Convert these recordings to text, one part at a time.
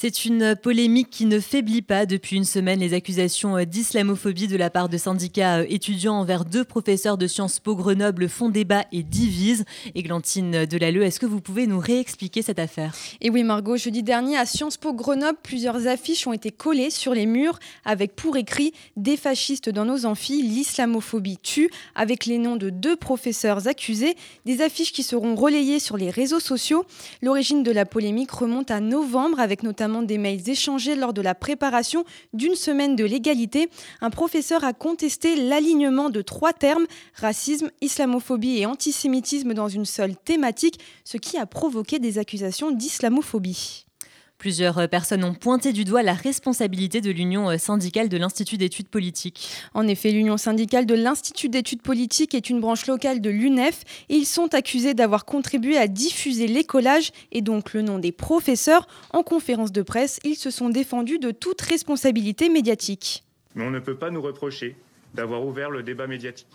C'est une polémique qui ne faiblit pas. Depuis une semaine, les accusations d'islamophobie de la part de syndicats étudiants envers deux professeurs de Sciences Po Grenoble font débat et divisent. Églantine Delalleux, est-ce que vous pouvez nous réexpliquer cette affaire? Et oui, Margot, jeudi dernier, à Sciences Po Grenoble, plusieurs affiches ont été collées sur les murs avec pour écrit Des fascistes dans nos amphis, l'islamophobie tue, avec les noms de deux professeurs accusés. Des affiches qui seront relayées sur les réseaux sociaux. L'origine de la polémique remonte à novembre avec notamment des mails échangés lors de la préparation d'une semaine de l'égalité. Un professeur a contesté l'alignement de trois termes, racisme, islamophobie et antisémitisme dans une seule thématique, ce qui a provoqué des accusations d'islamophobie. Plusieurs euh, personnes ont pointé du doigt la responsabilité de l'Union euh, syndicale de l'Institut d'études politiques. En effet, l'Union syndicale de l'Institut d'études politiques est une branche locale de l'UNEF et ils sont accusés d'avoir contribué à diffuser l'écolage et donc le nom des professeurs. En conférence de presse, ils se sont défendus de toute responsabilité médiatique. Mais on ne peut pas nous reprocher d'avoir ouvert le débat médiatique.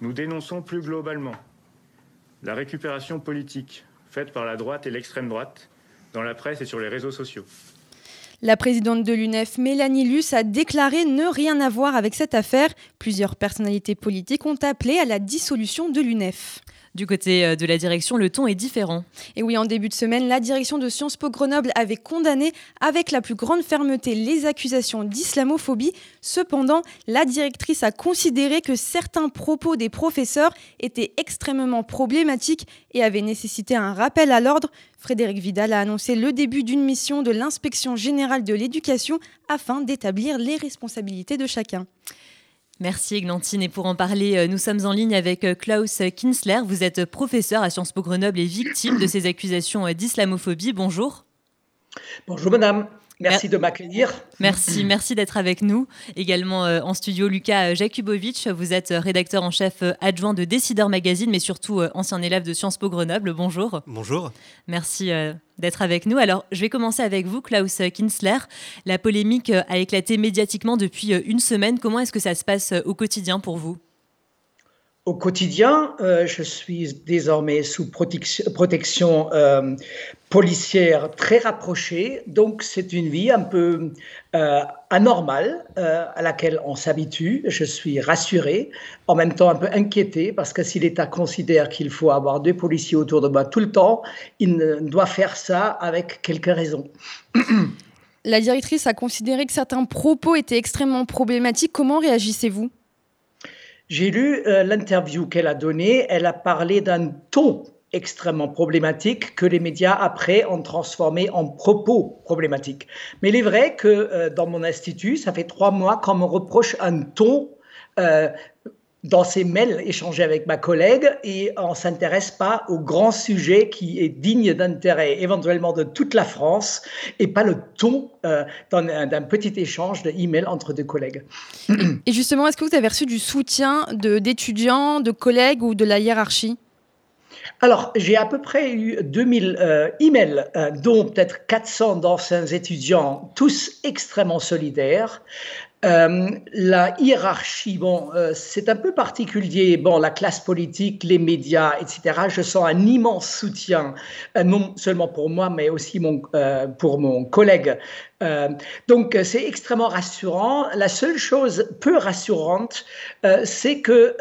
Nous dénonçons plus globalement la récupération politique faite par la droite et l'extrême droite dans la presse et sur les réseaux sociaux. La présidente de l'UNEF, Mélanie Luce, a déclaré ne rien avoir avec cette affaire. Plusieurs personnalités politiques ont appelé à la dissolution de l'UNEF. Du côté euh, de la direction, le ton est différent. Et oui, en début de semaine, la direction de Sciences Po Grenoble avait condamné avec la plus grande fermeté les accusations d'islamophobie. Cependant, la directrice a considéré que certains propos des professeurs étaient extrêmement problématiques et avaient nécessité un rappel à l'ordre. Frédéric Vidal a annoncé le début d'une mission de l'inspection générale de l'éducation afin d'établir les responsabilités de chacun. Merci Églantine. Et pour en parler, euh, nous sommes en ligne avec euh, Klaus Kinsler. Vous êtes professeur à Sciences Po Grenoble et victime de ces accusations euh, d'islamophobie. Bonjour. Bonjour madame. Merci de m'accueillir. Merci, merci d'être avec nous. Également en studio, Lucas Jakubovic. Vous êtes rédacteur en chef adjoint de Décideur Magazine, mais surtout ancien élève de Sciences Po Grenoble. Bonjour. Bonjour. Merci d'être avec nous. Alors, je vais commencer avec vous, Klaus Kinsler. La polémique a éclaté médiatiquement depuis une semaine. Comment est-ce que ça se passe au quotidien pour vous? Au quotidien, euh, je suis désormais sous protection, euh, policière très rapprochée, donc c'est une vie un peu euh, anormale à laquelle on s'habitue. Je suis rassuré, en même temps un peu inquiété, parce que si l'État considère qu'il faut avoir deux policiers autour de moi tout le temps, il doit faire ça avec quelques raisons. La directrice a considéré que certains propos étaient extrêmement problématiques. Comment réagissez-vous? J'ai lu euh, l'interview qu'elle a donnée. Elle a parlé d'un ton extrêmement problématique que les médias après ont transformé en propos problématiques. Mais il est vrai que euh, dans mon institut, ça fait trois mois qu'on me reproche un ton euh, dans ces mails échangés avec ma collègue et on s'intéresse pas au grand sujet qui est digne d'intérêt éventuellement de toute la France et pas le ton euh, d'un petit échange de emails entre deux collègues. Et justement, est-ce que vous avez reçu du soutien d'étudiants, de, collègues ou de la hiérarchie? Alors, j'ai à peu près eu 2000 euh, emails, euh, dont peut-être 400 d'anciens étudiants, tous extrêmement solidaires. Euh, la hiérarchie, bon, euh, c'est un peu particulier. Bon, la classe politique, les médias, etc. Je sens un immense soutien, euh, non seulement pour moi, mais aussi pour mon collègue donc c'est extrêmement rassurant. La seule chose peu rassurante, c'est que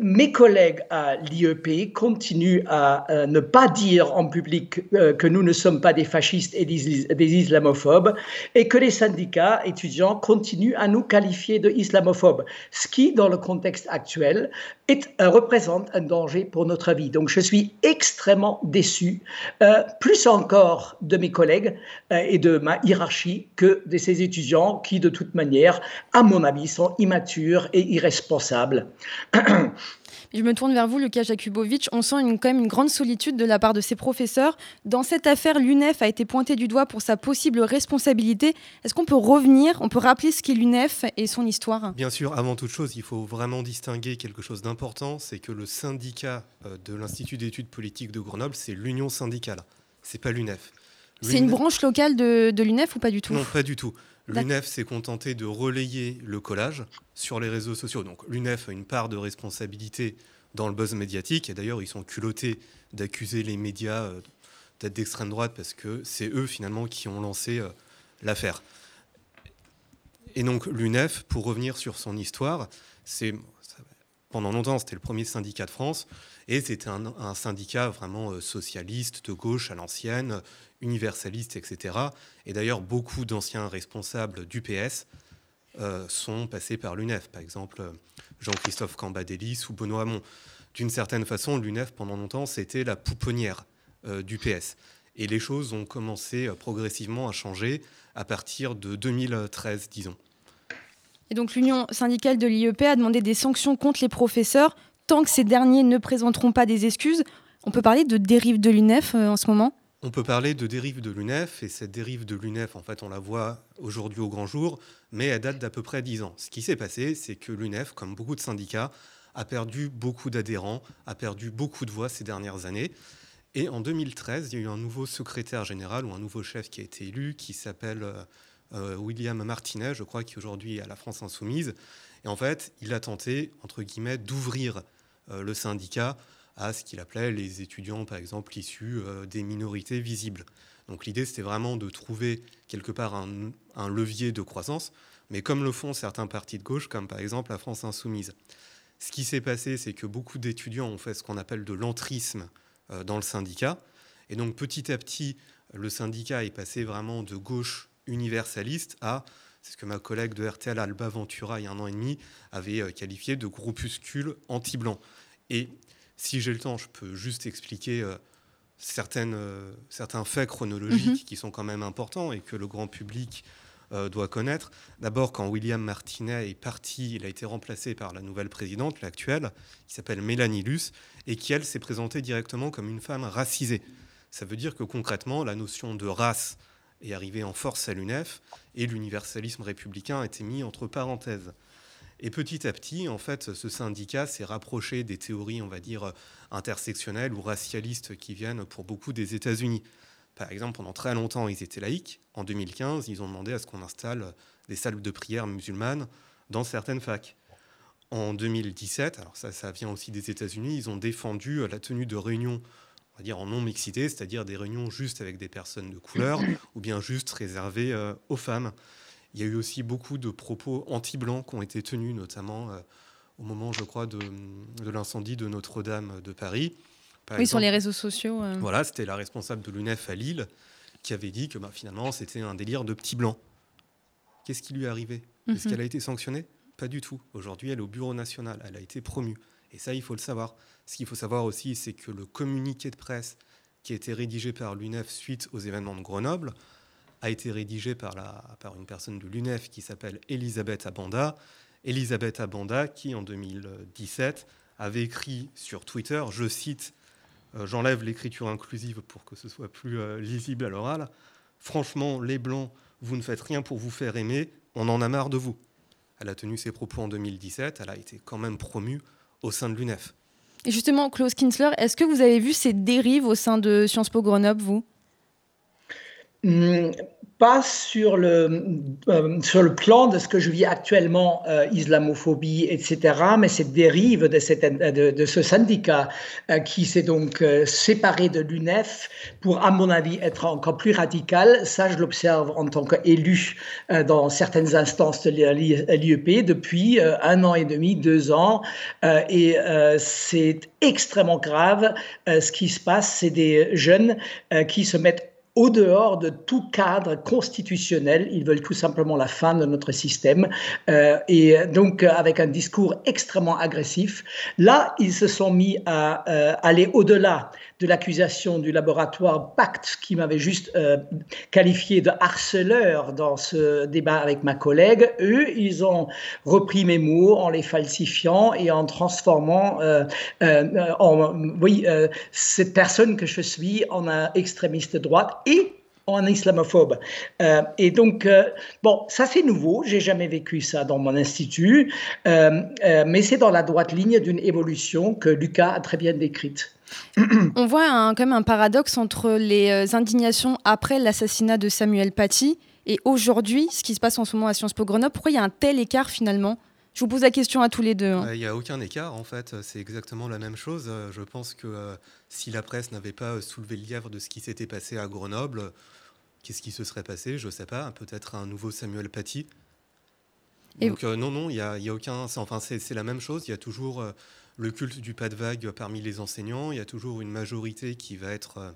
mes collègues à l'IEP continuent à ne pas dire en public que nous ne sommes pas des fascistes et des, islamophobes, et que les syndicats étudiants continuent à nous qualifier de islamophobes, ce qui, dans le contexte actuel, représente un danger pour notre vie. Donc je suis extrêmement déçu, plus encore de mes collègues et de ma hiérarchie que de ces étudiants qui, de toute manière, à mon avis, sont immatures et irresponsables. Je me tourne vers vous, Lucas Jakubovic. On sent quand même une grande solitude de la part de ses professeurs. Dans cette affaire, l'UNEF a été pointé du doigt pour sa possible responsabilité. Est-ce qu'on peut revenir, on peut rappeler ce qu'est l'UNEF et son histoire? Bien sûr, avant toute chose, il faut vraiment distinguer quelque chose d'important, c'est que le syndicat euh, de l'Institut d'études politiques de Grenoble, c'est l'Union syndicale, c'est pas l'UNEF. C'est une branche locale de, l'UNEF ou pas du tout Non, pas du tout. L'UNEF s'est contenté de relayer le collage sur les réseaux sociaux. Donc l'UNEF a une part de responsabilité dans le buzz médiatique. Et d'ailleurs, ils sont culottés d'accuser les médias euh, d'être d'extrême droite parce que c'est eux finalement qui ont lancé l'affaire. Et donc l'UNEF, pour revenir sur son histoire, c'est pendant longtemps c'était le premier syndicat de France et c'était un, syndicat vraiment socialiste, de gauche à l'ancienne, universaliste, etc. Et d'ailleurs beaucoup d'anciens responsables du PS sont passés par l'UNEF, par exemple Jean-Christophe Cambadélis ou Benoît Hamon. D'une certaine façon, l'UNEF pendant longtemps c'était la pouponnière du PS. Et les choses ont commencé progressivement à changer à partir de 2013, disons. Et donc l'Union syndicale de l'IEP a demandé des sanctions contre les professeurs tant que ces derniers ne présenteront pas des excuses. On peut parler de dérive de l'UNEF euh, en ce moment? On peut parler de dérive de l'UNEF, et cette dérive de l'UNEF, en fait, on la voit aujourd'hui au grand jour, mais elle date d'à peu près 10 ans. Ce qui s'est passé, c'est que l'UNEF, comme beaucoup de syndicats, a perdu beaucoup d'adhérents, a perdu beaucoup de voix ces dernières années. Et en 2013, il y a eu un nouveau secrétaire général ou un nouveau chef qui a été élu, qui s'appelle euh, William Martinet, je crois, qui aujourd'hui est à la France Insoumise. Et en fait, il a tenté, entre guillemets, d'ouvrir euh, le syndicat à ce qu'il appelait les étudiants, par exemple, issus des minorités visibles. Donc l'idée, c'était vraiment de trouver quelque part un, un, levier de croissance, mais comme le font certains partis de gauche, comme par exemple la France Insoumise. Ce qui s'est passé, c'est que beaucoup d'étudiants ont fait ce qu'on appelle de l'entrisme euh, dans le syndicat. Et donc petit à petit, le syndicat est passé vraiment de gauche universaliste à, c'est ce que ma collègue de RTL Alba Ventura il y a un an et demi avait euh, qualifié de groupuscule anti-blanc. Et si j'ai le temps, je peux juste expliquer euh, certaines, certains faits chronologiques mhm. qui sont quand même importants et que le grand public doit connaître. D'abord, quand William Martinet est parti, il a été remplacé par la nouvelle présidente, l'actuelle, qui s'appelle Mélanie Luce, et qui, elle, s'est présentée directement comme une femme racisée. Ça veut dire que concrètement, la notion de race est arrivée en force à l'UNEF et l'universalisme républicain a été mis entre parenthèses. Et petit à petit, en fait, ce syndicat s'est rapproché des théories, on va dire, intersectionnelles ou racialistes qui viennent pour beaucoup des États-Unis. Par exemple, pendant très longtemps, ils étaient laïcs. En 2015, ils ont demandé à ce qu'on installe des salles de prière musulmanes dans certaines facs en 2017, alors ça, ça vient aussi des États-Unis, ils ont défendu la tenue de réunions, on va dire en non-mixité, c'est-à-dire des réunions juste avec des personnes de couleur ou bien juste réservées euh, aux femmes. Il y a eu aussi beaucoup de propos anti-blancs qui ont été tenus, notamment euh, au moment, je crois, de, l'incendie de Notre-Dame de Paris. oui, sur les réseaux sociaux. Voilà, c'était la responsable de l'UNEF à Lille qui avait dit que bah, finalement c'était un délire de petits blancs. Qu'est-ce qui lui est arrivé? Est-ce mhm. qu'elle a été sanctionnée? Pas du tout. Aujourd'hui, elle est au bureau national. Elle a été promue. Et ça, il faut le savoir. Ce qu'il faut savoir aussi, c'est que le communiqué de presse qui a été rédigé par l'UNEF suite aux événements de Grenoble a été rédigé par, une personne de l'UNEF qui s'appelle Elisabeth Abanda. Elisabeth Abanda, qui en 2017 avait écrit sur Twitter, je cite, euh, j'enlève l'écriture inclusive pour que ce soit plus euh, lisible à l'oral, franchement, les Blancs, vous ne faites rien pour vous faire aimer, on en a marre de vous. Elle a tenu ses propos en 2017. Elle a été quand même promue au sein de l'UNEF. Et justement, Klaus Kinsler, est-ce que vous avez vu ces dérives au sein de Sciences Po Grenoble, vous? Hmm, pas sur le, euh, sur le plan de ce que je vis actuellement, euh, islamophobie, etc., mais cette dérive de, cette, de, ce syndicat euh, qui s'est donc séparé de l'UNEF pour, à mon avis, être encore plus radical. Ça, je l'observe en tant qu'élu dans certaines instances de l'IEP depuis un an et demi, deux ans, et c'est extrêmement grave. ce qui se passe, c'est des jeunes qui se mettent au dehors de tout cadre constitutionnel. Ils veulent tout simplement la fin de notre système. Euh, et donc, avec un discours extrêmement agressif, là, ils se sont mis à euh, aller au-delà de l'accusation du laboratoire Pacte, qui m'avait juste euh, qualifié de harceleur dans ce débat avec ma collègue. Eux, ils ont repris mes mots en les falsifiant et en transformant en, oui, cette personne que je suis en un extrémiste de droite et en islamophobe. Euh, et donc, euh, bon, ça c'est nouveau, j'ai jamais vécu ça dans mon institut, euh, mais c'est dans la droite ligne d'une évolution que Lucas a très bien décrite. On voit un, quand même un paradoxe entre les indignations après l'assassinat de Samuel Paty et aujourd'hui, ce qui se passe en ce moment à Sciences Po Grenoble. Pourquoi il y a un tel écart finalement? Je vous pose la question à tous les deux. Hein. Il n'y a aucun écart, en fait. C'est exactement la même chose. Je pense que si la presse n'avait pas soulevé le lièvre de ce qui s'était passé à Grenoble, qu'est-ce qui se serait passé? Je ne sais pas. Peut-être un nouveau Samuel Paty. Donc, non, non, il n'y a, y a, aucun. Enfin, c'est la même chose. Il y a toujours le culte du pas de vague parmi les enseignants. Il y a toujours une majorité qui va être,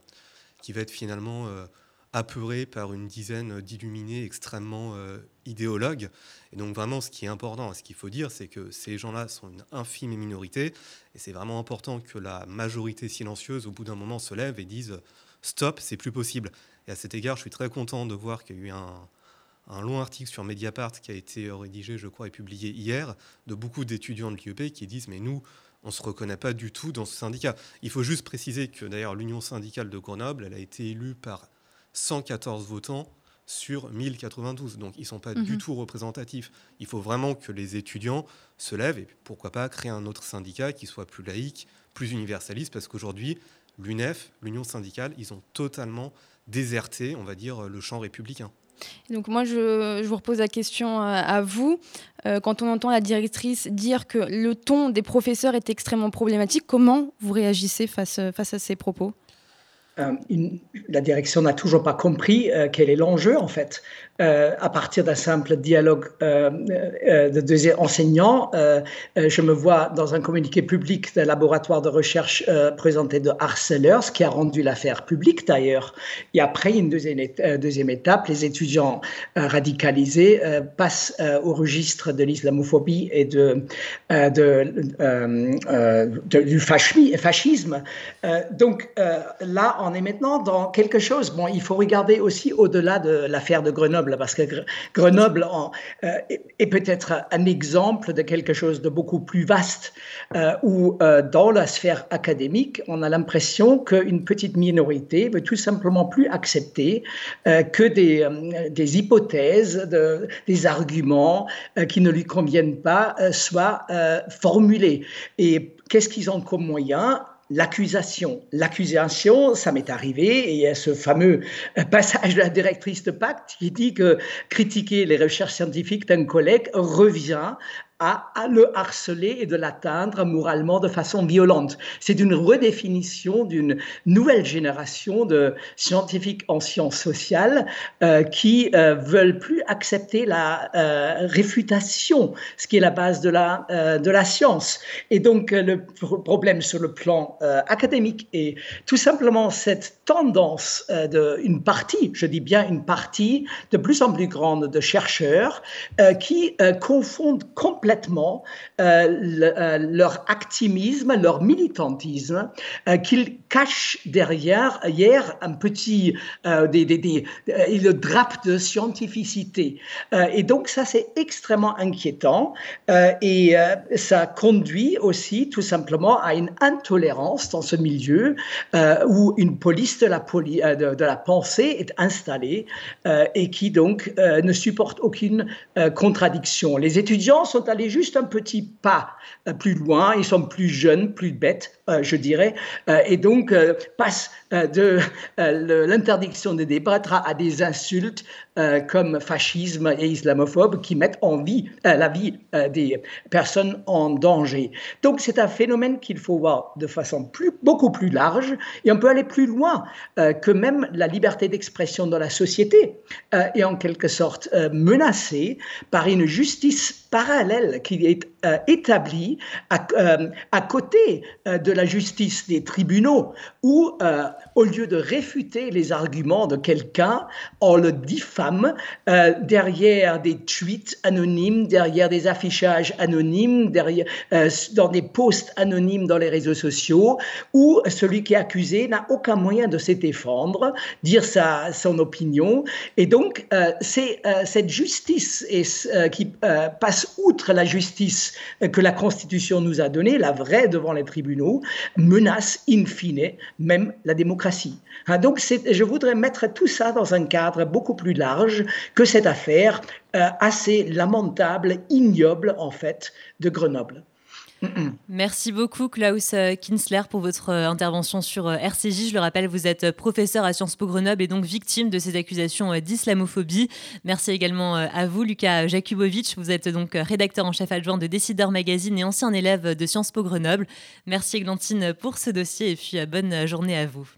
qui va être finalement apeuré par une dizaine d'illuminés extrêmement euh, idéologues. Et donc vraiment, ce qui est important, ce qu'il faut dire, c'est que ces gens-là sont une infime minorité, et c'est vraiment important que la majorité silencieuse, au bout d'un moment, se lève et dise stop, c'est plus possible. Et à cet égard, je suis très content de voir qu'il y a eu un, un long article sur Mediapart qui a été rédigé, je crois, et publié hier, de beaucoup d'étudiants de l'IEP qui disent mais nous, on ne se reconnaît pas du tout dans ce syndicat. Il faut juste préciser que d'ailleurs l'Union syndicale de Grenoble, elle a été élue par 114 votants sur 1092. Donc ils ne sont pas du mhm. tout représentatifs. Il faut vraiment que les étudiants se lèvent et pourquoi pas créer un autre syndicat qui soit plus laïque, plus universaliste, parce qu'aujourd'hui, l'UNEF, l'Union syndicale, ils ont totalement déserté, on va dire, le champ républicain. Donc moi, je, vous repose la question euh, à vous. Euh, quand on entend la directrice dire que le ton des professeurs est extrêmement problématique, comment vous réagissez face, face à ces propos? Euh, la direction n'a toujours pas compris euh, quel est l'enjeu en fait. Euh, à partir d'un simple dialogue de deux enseignants, je me vois dans un communiqué public d'un laboratoire de recherche présenté de Arcelor, ce qui a rendu l'affaire publique d'ailleurs. Et après une deuxième, étape, les étudiants radicalisés passent au registre de l'islamophobie et de, du fascisme. donc là, on est maintenant dans quelque chose. Bon, il faut regarder aussi au-delà de l'affaire de Grenoble, parce que Grenoble euh, est peut-être un exemple de quelque chose de beaucoup plus vaste, euh, où euh, dans la sphère académique, on a l'impression qu'une petite minorité veut tout simplement plus accepter que des, hypothèses, de, des arguments qui ne lui conviennent pas soient formulés. Et qu'est-ce qu'ils ont comme moyen? L'accusation. L'accusation, ça m'est arrivé, et il y a ce fameux passage de la directrice de Pacte qui dit que critiquer les recherches scientifiques d'un collègue revient à, le harceler et de l'atteindre moralement de façon violente. C'est une redéfinition d'une nouvelle génération de scientifiques en sciences sociales euh, qui euh, veulent plus accepter la euh, réfutation, ce qui est la base de la, euh, de la science. Et donc le problème sur le plan académique est tout simplement cette tendance d'une partie, je dis bien une partie de plus en plus grande de chercheurs qui confondent complètement euh, euh, leur activisme, leur militantisme, euh, qu'ils cachent derrière hier un petit le drape de scientificité. et donc ça c'est extrêmement inquiétant et ça conduit aussi tout simplement à une intolérance dans ce milieu où une police de la, de, de, la pensée est installée et qui donc ne supporte aucune contradiction. Les étudiants sont aller juste un petit pas euh, plus loin, ils sont plus jeunes, plus bêtes, je dirais, euh, et donc passent de l'interdiction de débattre à des insultes comme fascisme et islamophobe qui mettent en vie la vie des personnes en danger. Donc c'est un phénomène qu'il faut voir de façon beaucoup plus large et on peut aller plus loin que même la liberté d'expression dans la société est en quelque sorte menacée par une justice parallèle qui est établie à, à côté de la justice des tribunaux, où euh, au lieu de réfuter les arguments de quelqu'un, on le diffame euh, derrière des tweets anonymes, derrière des affichages anonymes, derrière, euh, dans des posts anonymes dans les réseaux sociaux, où celui qui est accusé n'a aucun moyen de se défendre, dire sa, son opinion. Et donc, c'est cette justice qui passe outre la justice que la Constitution nous a donnée, la vraie devant les tribunaux, menace in fine même la démocratie. Hein, donc je voudrais mettre tout ça dans un cadre beaucoup plus large que cette affaire euh, assez lamentable, ignoble en fait, de Grenoble. Merci beaucoup Klaus euh, Kinsler pour votre euh, intervention sur euh, RCJ. Je le rappelle, vous êtes professeur à Sciences Po Grenoble et donc victime de ces accusations d'islamophobie. Merci également à vous Lucas Jakubovic. Vous êtes donc rédacteur en chef adjoint de Décideur Magazine et ancien élève de Sciences Po Grenoble. Merci Églantine pour ce dossier et puis bonne journée à vous.